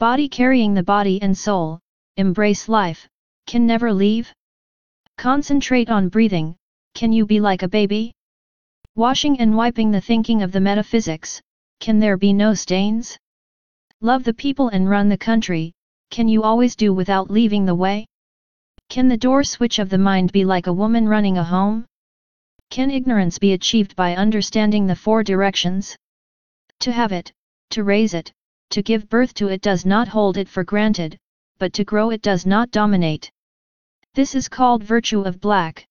Body carrying the body and soul, embrace life, can never leave? Concentrate on breathing, can you be like a baby? Washing and wiping the thinking of the metaphysics, can there be no stains? Love the people and run the country, can you always do without leaving the way? Can the door switch of the mind be like a woman running a home? Can ignorance be achieved by understanding the four directions? To have it, to raise it, to give birth to it does not hold it for granted, but to grow it does not dominate. This is called virtue of black.